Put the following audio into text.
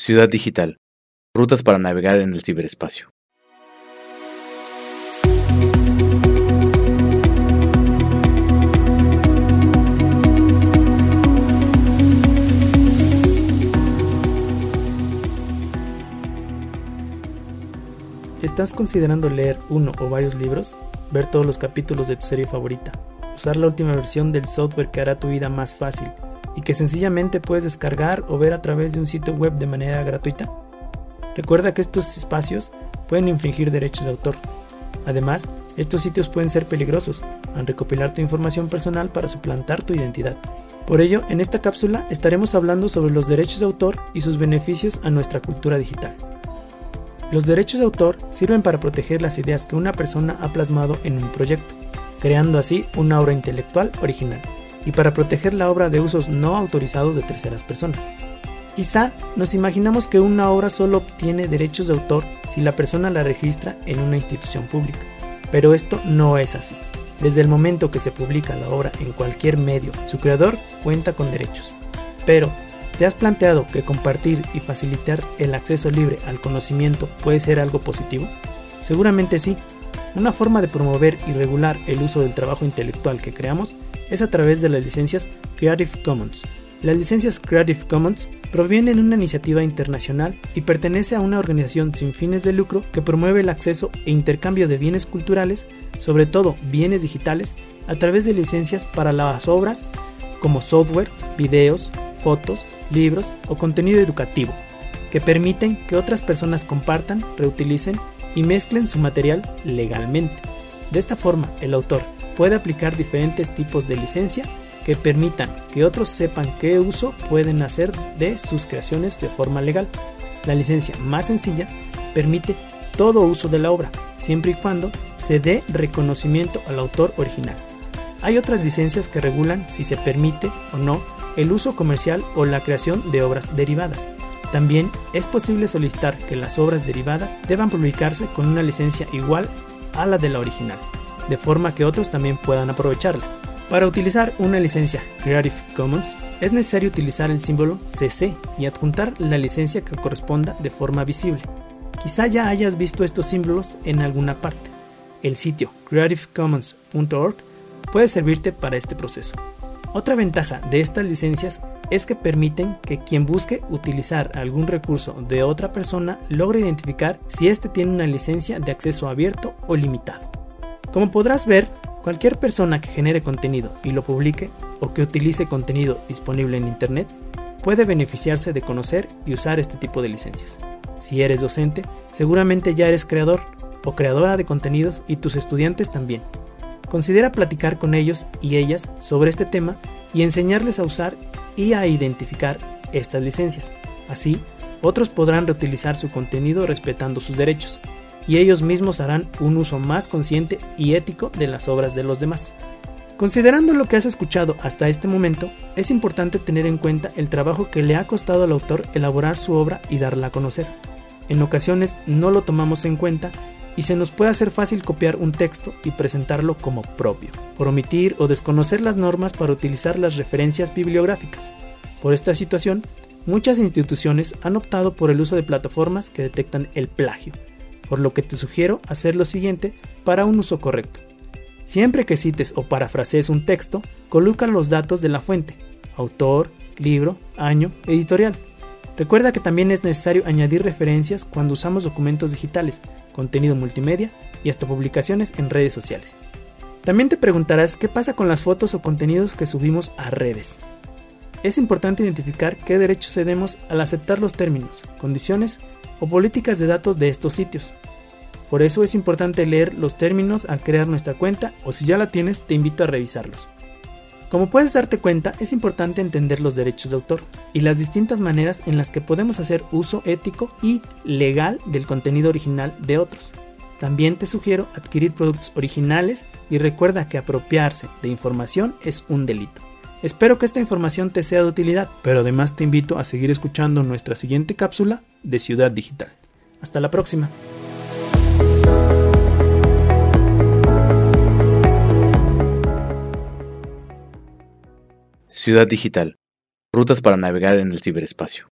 Ciudad Digital. Rutas para navegar en el ciberespacio. ¿Estás considerando leer uno o varios libros? ¿Ver todos los capítulos de tu serie favorita? ¿Usar la última versión del software que hará tu vida más fácil y que sencillamente puedes descargar o ver a través de un sitio web de manera gratuita? Recuerda que estos espacios pueden infringir derechos de autor. Además, estos sitios pueden ser peligrosos al recopilar tu información personal para suplantar tu identidad. Por ello, en esta cápsula estaremos hablando sobre los derechos de autor y sus beneficios a nuestra cultura digital. Los derechos de autor sirven para proteger las ideas que una persona ha plasmado en un proyecto, creando así una obra intelectual original y para proteger la obra de usos no autorizados de terceras personas. Quizá nos imaginamos que una obra solo obtiene derechos de autor si la persona la registra en una institución pública, pero esto no es así. Desde el momento que se publica la obra en cualquier medio, su creador cuenta con derechos. Pero, ¿te has planteado que compartir y facilitar el acceso libre al conocimiento puede ser algo positivo? Seguramente sí. Una forma de promover y regular el uso del trabajo intelectual que creamos es a través de las licencias Creative Commons. Las licencias Creative Commons provienen de una iniciativa internacional y pertenece a una organización sin fines de lucro que promueve el acceso e intercambio de bienes culturales, sobre todo bienes digitales, a través de licencias para las obras como software, videos, fotos, libros o contenido educativo, que permiten que otras personas compartan, reutilicen y mezclen su material legalmente. De esta forma, el autor puede aplicar diferentes tipos de licencia que permitan que otros sepan qué uso pueden hacer de sus creaciones de forma legal. La licencia más sencilla permite todo uso de la obra, siempre y cuando se dé reconocimiento al autor original. Hay otras licencias que regulan si se permite o no el uso comercial o la creación de obras derivadas. También es posible solicitar que las obras derivadas deban publicarse con una licencia igual a la de la original de forma que otros también puedan aprovecharla. Para utilizar una licencia Creative Commons es necesario utilizar el símbolo CC y adjuntar la licencia que corresponda de forma visible. Quizá ya hayas visto estos símbolos en alguna parte. El sitio creativecommons.org puede servirte para este proceso. Otra ventaja de estas licencias es que permiten que quien busque utilizar algún recurso de otra persona logre identificar si éste tiene una licencia de acceso abierto o limitado. Como podrás ver, cualquier persona que genere contenido y lo publique o que utilice contenido disponible en Internet puede beneficiarse de conocer y usar este tipo de licencias. Si eres docente, seguramente ya eres creador o creadora de contenidos y tus estudiantes también. Considera platicar con ellos y ellas sobre este tema y enseñarles a usar y a identificar estas licencias. Así, otros podrán reutilizar su contenido respetando sus derechos y ellos mismos harán un uso más consciente y ético de las obras de los demás. Considerando lo que has escuchado hasta este momento, es importante tener en cuenta el trabajo que le ha costado al autor elaborar su obra y darla a conocer. En ocasiones no lo tomamos en cuenta y se nos puede hacer fácil copiar un texto y presentarlo como propio, por omitir o desconocer las normas para utilizar las referencias bibliográficas. Por esta situación, muchas instituciones han optado por el uso de plataformas que detectan el plagio por lo que te sugiero hacer lo siguiente para un uso correcto. Siempre que cites o parafrasees un texto, coloca los datos de la fuente, autor, libro, año, editorial. Recuerda que también es necesario añadir referencias cuando usamos documentos digitales, contenido multimedia y hasta publicaciones en redes sociales. También te preguntarás qué pasa con las fotos o contenidos que subimos a redes. Es importante identificar qué derechos cedemos al aceptar los términos, condiciones o políticas de datos de estos sitios. Por eso es importante leer los términos al crear nuestra cuenta o si ya la tienes te invito a revisarlos. Como puedes darte cuenta, es importante entender los derechos de autor y las distintas maneras en las que podemos hacer uso ético y legal del contenido original de otros. También te sugiero adquirir productos originales y recuerda que apropiarse de información es un delito. Espero que esta información te sea de utilidad, pero además te invito a seguir escuchando nuestra siguiente cápsula de Ciudad Digital. Hasta la próxima. Ciudad Digital. Rutas para navegar en el ciberespacio.